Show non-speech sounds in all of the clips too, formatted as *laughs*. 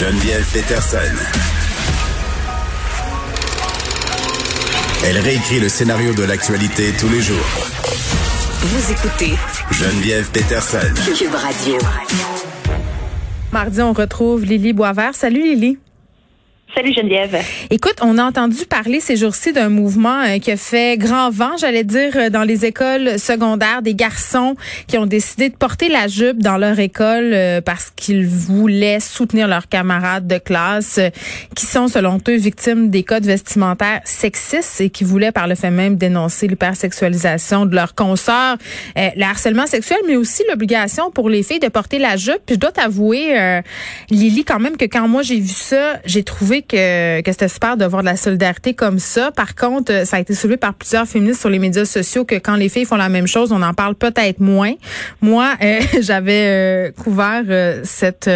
Geneviève Peterson. Elle réécrit le scénario de l'actualité tous les jours. Vous écoutez Geneviève Peterson. Cube Radio. Mardi, on retrouve Lily Boisvert. Salut Lily. Salut Geneviève. Écoute, on a entendu parler ces jours-ci d'un mouvement euh, qui a fait grand vent, j'allais dire, euh, dans les écoles secondaires, des garçons qui ont décidé de porter la jupe dans leur école euh, parce qu'ils voulaient soutenir leurs camarades de classe qui sont, selon eux, victimes des codes vestimentaires sexistes et qui voulaient par le fait même dénoncer l'hypersexualisation de leurs consoeurs, le harcèlement sexuel, mais aussi l'obligation pour les filles de porter la jupe. Puis je dois t'avouer, Lily, quand même, que quand moi j'ai vu ça, j'ai trouvé que, que c'était super de voir de la solidarité comme ça. Par contre, ça a été soulevé par plusieurs féministes sur les médias sociaux que quand les filles font la même chose, on en parle peut-être moins. Moi, euh, *laughs* j'avais euh, couvert euh, cette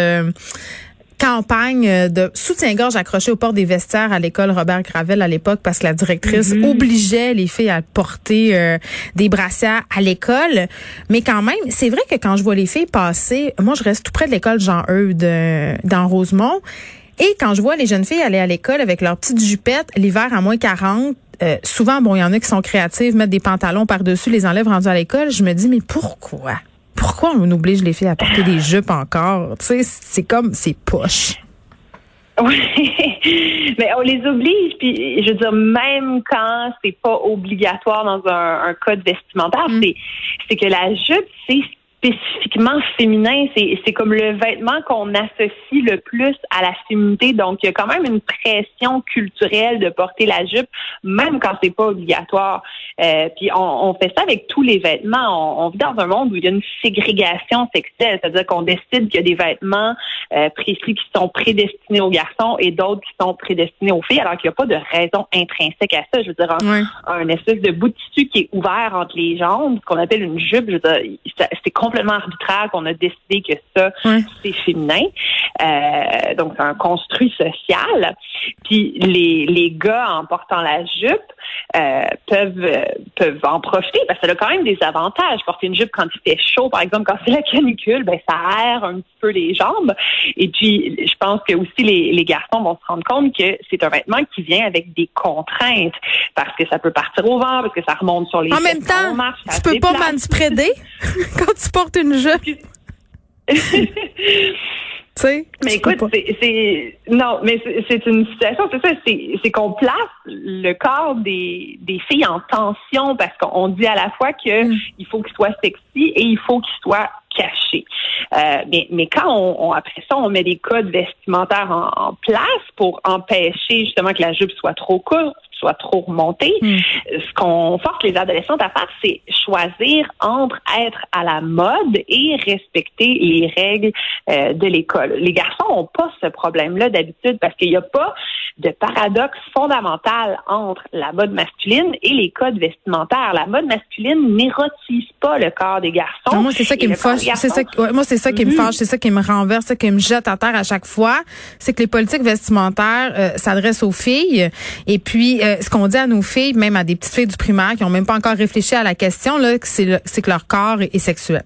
campagne de soutien-gorge accroché au port des vestiaires à l'école Robert Gravel à l'époque parce que la directrice mm-hmm. obligeait les filles à porter des brassières à l'école. Mais quand même, c'est vrai que quand je vois les filles passer, moi je reste tout près de l'école Jean-Eudes dans Rosemont et quand je vois les jeunes filles aller à l'école avec leurs petites jupettes, l'hiver à moins 40, euh, souvent, bon, il y en a qui sont créatives, mettent des pantalons par-dessus, les enlèvent rendus à l'école. Je me dis, mais pourquoi? Pourquoi on oblige les filles à porter des jupes encore? Tu sais, c'est comme, c'est poche. *laughs* Oui, mais on les oblige, puis je veux dire, même quand c'est pas obligatoire dans un, code vestimentaire, mm. c'est c'est que la jupe, c'est spécifiquement féminin. C'est comme le vêtement qu'on associe le plus à la féminité. Donc, il y a quand même une pression culturelle de porter la jupe, même quand c'est pas obligatoire. Euh, puis on, fait ça avec tous les vêtements. On, vit dans un monde où il y a une ségrégation sexuelle, c'est-à-dire qu'on décide qu'il y a des vêtements euh, précis qui sont prédestinés aux garçons et d'autres qui sont prédestinés aux filles, alors qu'il n'y a pas de raison intrinsèque à ça. Je veux dire, un, espèce de bout de tissu qui est ouvert entre les jambes, ce qu'on appelle une jupe, je veux dire, c'est complètement arbitraire qu'on a décidé que ça, c'est féminin. Euh, donc, c'est un construit social. Puis les, les gars, en portant la jupe, euh, peuvent peuvent en profiter parce que ça a quand même des avantages. Porter une jupe quand il fait chaud, par exemple, quand c'est la canicule, ben ça aère un petit peu les jambes. Et puis, je pense que aussi les, les garçons vont se rendre compte que c'est un vêtement qui vient avec des contraintes parce que ça peut partir au vent, parce que ça remonte sur les. En même temps, tu peux pas manspreader *laughs* quand tu portes une jupe. *laughs* *laughs* mais écoute, c'est non, mais c'est une situation, c'est ça, c'est qu'on place le corps des, des filles en tension parce qu'on dit à la fois que mm. il faut qu'il soit sexy et il faut qu'il soit caché. Euh, mais, mais quand on, après ça, on met des codes vestimentaires en, en, place pour empêcher justement que la jupe soit trop courte, soit trop remontée, hmm. ce qu'on force les adolescentes à faire, c'est choisir entre être à la mode et respecter les règles euh, de l'école. Les garçons n'ont pas ce problème-là d'habitude parce qu'il n'y a pas de paradoxe fondamental entre la mode masculine et les codes vestimentaires. La mode masculine n'érotise pas le corps des garçons. moi, c'est ça qui me fâche. C'est ça, moi, c'est ça qui me fâche, c'est ça qui me renverse, ça qui me jette à terre à chaque fois. C'est que les politiques vestimentaires euh, s'adressent aux filles. Et puis, euh, ce qu'on dit à nos filles, même à des petites filles du primaire qui ont même pas encore réfléchi à la question, là, c'est que leur corps est sexuel.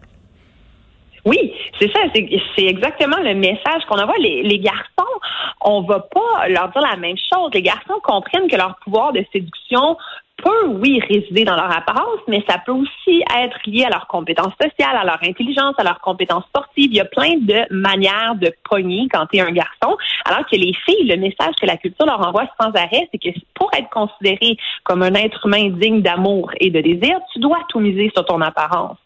Oui, c'est ça, c'est exactement le message qu'on envoie. Les, garçons, on va pas leur dire la même chose. Les garçons comprennent que leur pouvoir de séduction peut, oui, résider dans leur apparence, mais ça peut aussi être lié à leurs compétences sociales, à leur intelligence, à leurs compétences sportives. Il y a plein de manières de pogner quand tu es un garçon, alors que les filles, le message que la culture leur envoie sans arrêt, c'est que pour être considéré comme un être humain digne d'amour et de désir, tu dois tout miser sur ton apparence.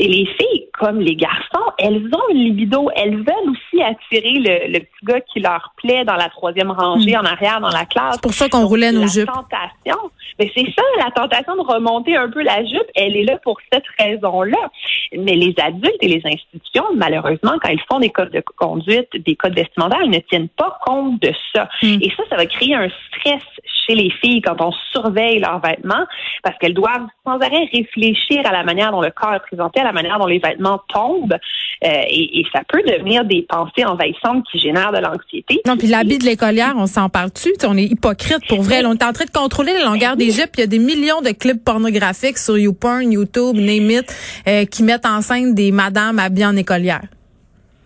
Et les filles, comme les garçons, elles ont une libido. Elles veulent aussi attirer le, petit gars qui leur plaît dans la troisième rangée, hmm. en arrière, dans la classe. C'est pour ça qu'on roulait nos jupes. Tentation, mais c'est ça, la tentation de remonter un peu la jupe, elle est là pour cette raison-là. Mais les adultes et les institutions, malheureusement, quand ils font des codes de conduite, des codes vestimentaires, ils ne tiennent pas compte de ça. Hmm. Et ça, ça va créer un stress chez les filles quand on surveille leurs vêtements, parce qu'elles doivent sans arrêt réfléchir à la manière dont le corps est présenté, à la manière dont les vêtements tombent, euh, et, ça peut devenir des pensées envahissantes qui génèrent de l'anxiété. Non, puis l'habit de l'écolière, on s'en parle-tu? On est hypocrite pour vrai. on est en train de contrôler la longueur des jupes. Il y a des millions de clips pornographiques sur YouPorn, YouTube, Name It, euh, qui mettent en scène des madames habillées en écolière.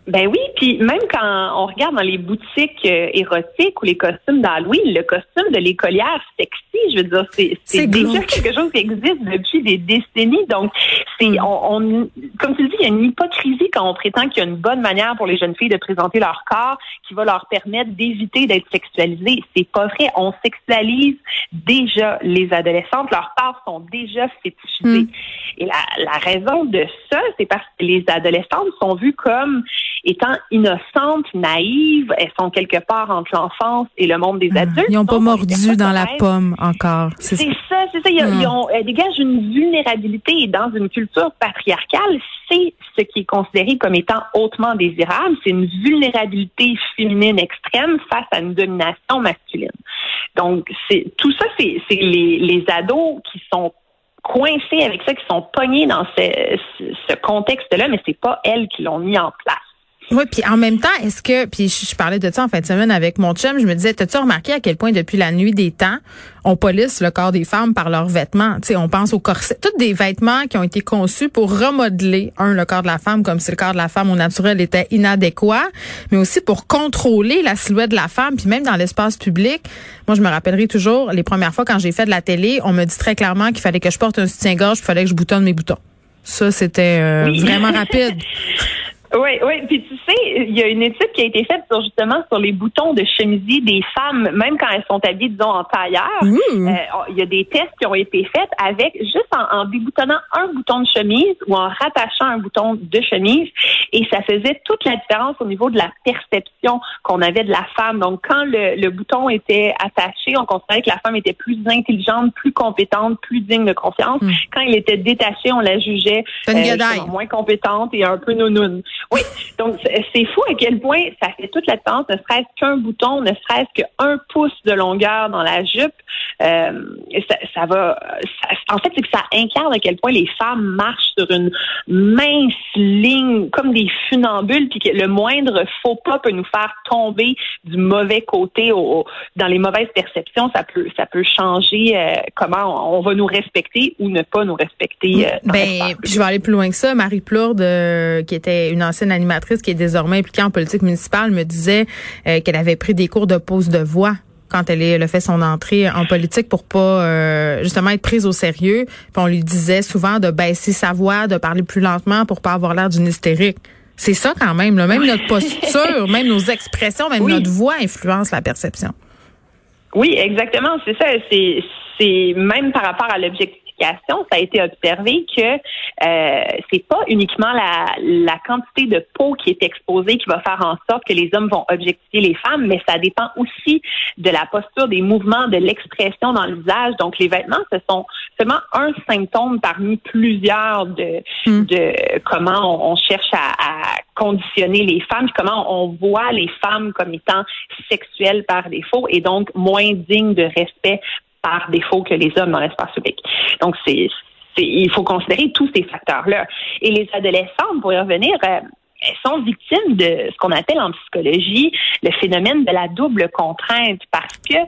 Ben oui, puis même quand on regarde dans les boutiques euh, érotiques ou les costumes d'Halloween, le costume de l'écolière sexy, je veux dire, c'est déjà quelque chose qui existe depuis des décennies. Donc, c'est mm. on, comme tu le dis, il y a une hypocrisie quand on prétend qu'il y a une bonne manière pour les jeunes filles de présenter leur corps qui va leur permettre d'éviter d'être sexualisées. C'est pas vrai. On sexualise déjà les adolescentes. Leurs corps sont déjà fétichisés. Mm. Et la, la raison de ça, c'est parce que les adolescentes sont vues comme étant innocentes, naïves, elles sont quelque part entre l'enfance et le monde des ah, adultes. Ils n'ont pas mordu dans la pomme encore. C'est ça, c'est ça. Ils, ils, ah. ont, dégagent une vulnérabilité et dans une culture patriarcale, c'est ce qui est considéré comme étant hautement désirable. C'est une vulnérabilité féminine extrême face à une domination masculine. Donc, c'est tout ça, c'est les, les ados qui sont coincés avec ça, qui sont pognés dans ce, ce contexte-là, mais c'est pas elles qui l'ont mis en place. Oui, puis en même temps, est-ce que, puis je, parlais de ça en fin de semaine avec mon chum, je me disais, t'as-tu remarqué à quel point depuis la nuit des temps, on police le corps des femmes par leurs vêtements? Tu sais, on pense au corset, tous des vêtements qui ont été conçus pour remodeler un le corps de la femme comme si le corps de la femme au naturel était inadéquat, mais aussi pour contrôler la silhouette de la femme, puis même dans l'espace public. Moi, je me rappellerai toujours les premières fois quand j'ai fait de la télé, on me dit très clairement qu'il fallait que je porte un soutien-gorge, il fallait que je boutonne mes boutons. Ça, c'était euh, vraiment rapide. *laughs* Oui, oui. Puis tu sais, il y a une étude qui a été faite sur justement sur les boutons de chemisier des femmes, même quand elles sont habillées, disons, en tailleur. Mmh. Euh, il y a des tests qui ont été faits avec juste en, en, déboutonnant un bouton de chemise ou en rattachant un bouton de chemise, et ça faisait toute la différence au niveau de la perception qu'on avait de la femme. Donc, quand le, le bouton était attaché, on considérait que la femme était plus intelligente, plus compétente, plus digne de confiance. Mmh. Quand il était détaché, on la jugeait euh, moins compétente et un peu nounoune. Oui, donc c'est fou à quel point ça fait toute la différence, ne serait-ce qu'un bouton, ne serait-ce qu'un pouce de longueur dans la jupe. Euh, ça, va. en fait, c'est que ça incarne à quel point les femmes marchent sur une mince ligne, comme des funambules, puis que le moindre faux pas peut nous faire tomber du mauvais côté, au, dans les mauvaises perceptions. Ça peut, ça peut changer euh, comment on, va nous respecter ou ne pas nous respecter. Euh, ben, je vais aller plus loin que ça. Marie Plourde, qui était une ancienne animatrice qui est désormais impliquée en politique municipale me disait euh, qu'elle avait pris des cours de pose de voix quand elle, elle a fait son entrée en politique pour pas euh, justement être prise au sérieux. Puis on lui disait souvent de baisser sa voix, de parler plus lentement pour pas avoir l'air d'une hystérique. C'est ça quand même. Là. Même notre posture, même nos expressions, même notre voix influencent la perception. Oui, exactement. C'est ça. C'est même par rapport à l'objectif ça a été observé que euh, c'est pas uniquement la, la quantité de peau qui est exposée qui va faire en sorte que les hommes vont objectifier les femmes, mais ça dépend aussi de la posture, des mouvements, de l'expression dans le visage. Donc, les vêtements, ce sont seulement un symptôme parmi plusieurs de, hmm. de comment on, cherche à, à, conditionner les femmes, comment on voit les femmes comme étant sexuelles par défaut et donc moins dignes de respect par défaut que les hommes dans l'espace public. Donc, c'est, il faut considérer tous ces facteurs-là. Et les adolescents, pour y revenir, euh, sont victimes de ce qu'on appelle en psychologie le phénomène de la double contrainte parce que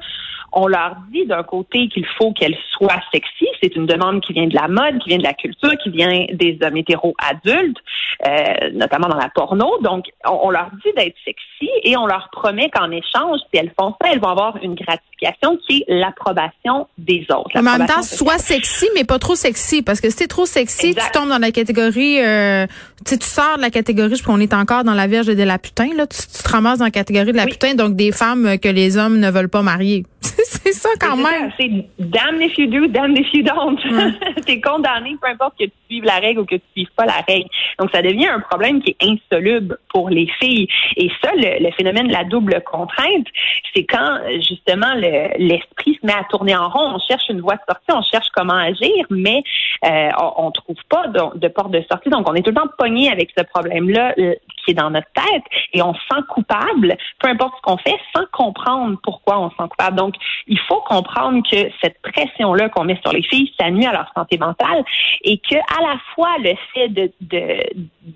on leur dit d'un côté qu'il faut qu'elles soient sexy, c'est une demande qui vient de la mode, qui vient de la culture, qui vient des hommes hétéros adultes, euh, notamment dans la porno. Donc, on, leur dit d'être sexy et on leur promet qu'en échange, si elles font ça, elles vont avoir une gratification qui est l'approbation des autres. Mais en même temps, sois sexy, mais pas trop sexy, parce que si t'es trop sexy, tu tombes dans la catégorie, euh, tu sors de la catégorie, je crois qu'on est encore dans la Vierge de la putain, là, tu, te ramasses dans la catégorie de la putain, donc des femmes que les hommes ne veulent pas marier. *laughs* c'est ça quand même. C'est damn if you do, damn if you don't. *laughs* T'es condamné, peu importe que tu suives la règle ou que tu suives pas la règle. Donc, ça devient un problème qui est insoluble pour les filles. Et ça, le, phénomène de la double contrainte, c'est quand, justement, l'esprit se met à tourner en rond. On cherche une voie de sortie, on cherche comment agir, mais euh, on, trouve pas de, de, porte de sortie. Donc, on est tout le temps pogné avec ce problème-là euh, qui est dans notre tête et on se sent coupable, peu importe ce qu'on fait, sans comprendre pourquoi on se sent coupable. Donc, il faut comprendre que cette pression-là qu'on met sur les filles, ça nuit à leur santé mentale et que à la fois le fait de, de,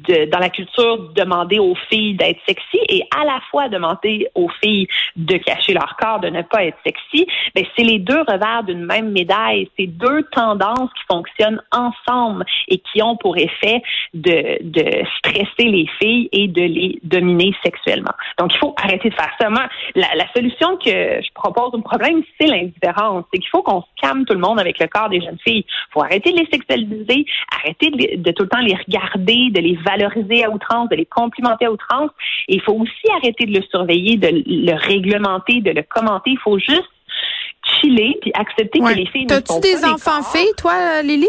de dans la culture demander aux filles d'être sexy et à la fois demander aux filles de cacher leur corps, de ne pas être sexy, ben c'est les deux revers d'une même médaille. C'est deux tendances qui fonctionnent ensemble et qui ont pour effet de, de stresser les filles et de les dominer sexuellement. Donc, il faut arrêter de faire ça. Moi, la, la solution que je propose au problème, c'est l'indifférence. C'est qu'il faut qu'on se calme tout le monde avec le corps des jeunes filles. Il faut arrêter de les sexualiser, arrêter de, de, tout le temps les regarder, de les valoriser à outrance, de les complimenter à outrance. Et il faut aussi arrêter de le surveiller, de le réglementer, de le commenter. Il faut juste chiller puis accepter que les filles ne sont pas T'as-tu des enfants filles, toi, Lily?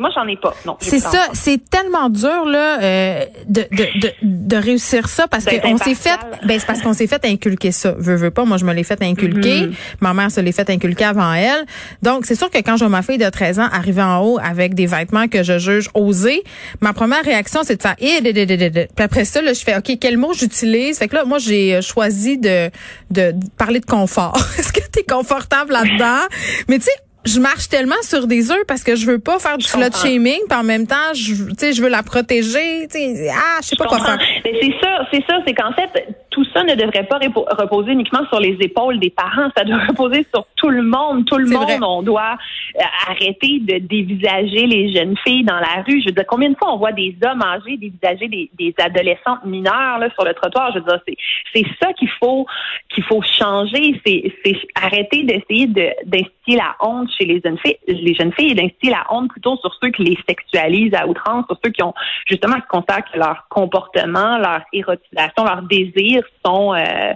Moi, j'en ai pas. Non. C'est ça. C'est tellement dur là euh, de, de, de, de, réussir ça parce qu'on s'est fait. Ben c'est parce qu'on s'est fait inculquer ça. Veux veux pas. Moi, je me l'ai fait inculquer. Mm-hmm. Ma mère se l'est fait inculquer avant elle. Donc, c'est sûr que quand je vois ma fille de 13 ans arriver en haut avec des vêtements que je juge osés, ma première réaction c'est de faire. Eh, Puis après ça, là, je fais OK, quel mot j'utilise? Fait que là, moi, j'ai choisi de, de parler de confort. *laughs* Est-ce que tu es confortable là-dedans? Mais tu sais je marche tellement sur des œufs parce que je veux pas faire du slut shaming, puis en même temps, je, je veux la protéger. Ah, je sais pas quoi faire. Mais c'est ça, c'est ça, c'est qu'en fait, tout ça ne devrait pas reposer uniquement sur les épaules des parents, ça doit *laughs* reposer sur tout le monde. Tout le monde, on doit euh, arrêter de dévisager les jeunes filles dans la rue. Je veux dire, combien de fois on voit des hommes âgés dévisager des, des adolescentes mineures là, sur le trottoir? Je veux dire, c'est ça qu'il faut qu'il faut changer. C'est arrêter d'essayer d'instiller la honte chez les jeunes filles, les jeunes filles et d'instiller la honte plutôt sur ceux qui les sexualisent à outrance, sur ceux qui ont justement qui constatent que leur comportement, leur érotisation, leur désir sont euh,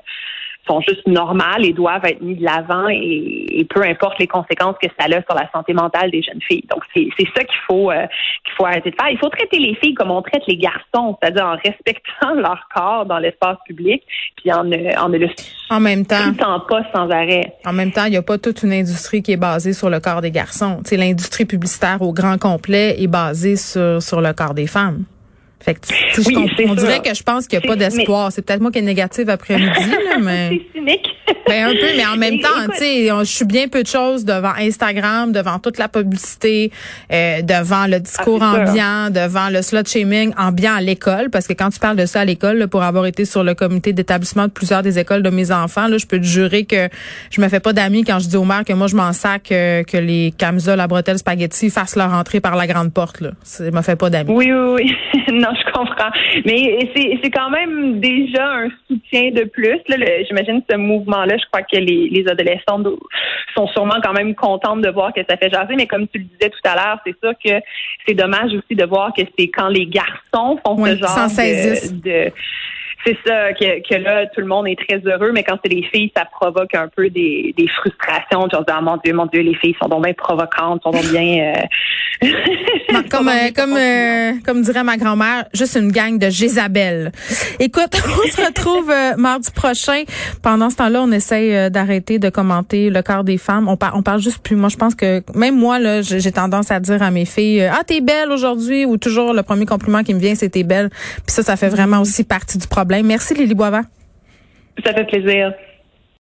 sont juste normales et doivent être mis de l'avant et, peu importe les conséquences que ça a sur la santé mentale des jeunes filles. Donc c'est ça qu'il faut euh, qu'il faut arrêter de faire. Il faut traiter les filles comme on traite les garçons, c'est-à-dire en respectant *laughs* leur corps dans l'espace public, puis en ne en ne le en même temps pas sans arrêt. En même temps, il n'y a pas toute une industrie qui est basée sur le corps des garçons. C'est l'industrie publicitaire au grand complet est basée sur sur le corps des femmes. Fait que, on dirait que je pense qu'il n'y a pas d'espoir. C'est peut-être moi qui est négative après-midi, *laughs* mais. c'est cynique. Ben, un peu, mais en même *laughs* temps, tu sais, je suis bien peu de choses devant Instagram, devant toute la publicité, euh, devant le discours ah, ambiant, devant le slut shaming ambiant à l'école, parce que quand tu parles de ça à l'école, pour avoir été sur le comité d'établissement de plusieurs des écoles de mes enfants, là, je peux te jurer que je me fais pas d'amis quand je dis au maire que moi je m'en sac euh, que les camisoles à bretelles spaghetti fassent leur entrée par la grande porte. Là, ça me fait pas d'amis. Oui, oui, oui. *laughs* non, *laughs* je comprends. Mais c'est quand même déjà un soutien de plus. J'imagine ce mouvement-là je crois que les, les adolescents sont sûrement quand même contentes de voir que ça fait jaser, mais comme tu le disais tout à l'heure, c'est sûr que c'est dommage aussi de voir que c'est quand les garçons font ce genre de c'est ça que, que, là tout le monde est très heureux mais quand c'est les filles ça provoque un peu des, des frustrations tu ah, mon dieu mon dieu les filles sont donc bien provocantes sont donc bien euh... *laughs* comme euh, comme euh, comme dirait ma grand-mère juste une gang de Jézabel écoute *laughs* on se retrouve euh, mardi prochain. Pendant ce temps-là on essaye d'arrêter de commenter le corps des femmes. On, parle on parle juste plus. Moi je pense que même moi là j'ai tendance à dire à mes filles ah t'es belle aujourd'hui ou toujours le premier compliment qui me vient c'est t'es belle puis ça ça fait vraiment aussi partie du problème. Merci Lily Boivin. Ça fait plaisir.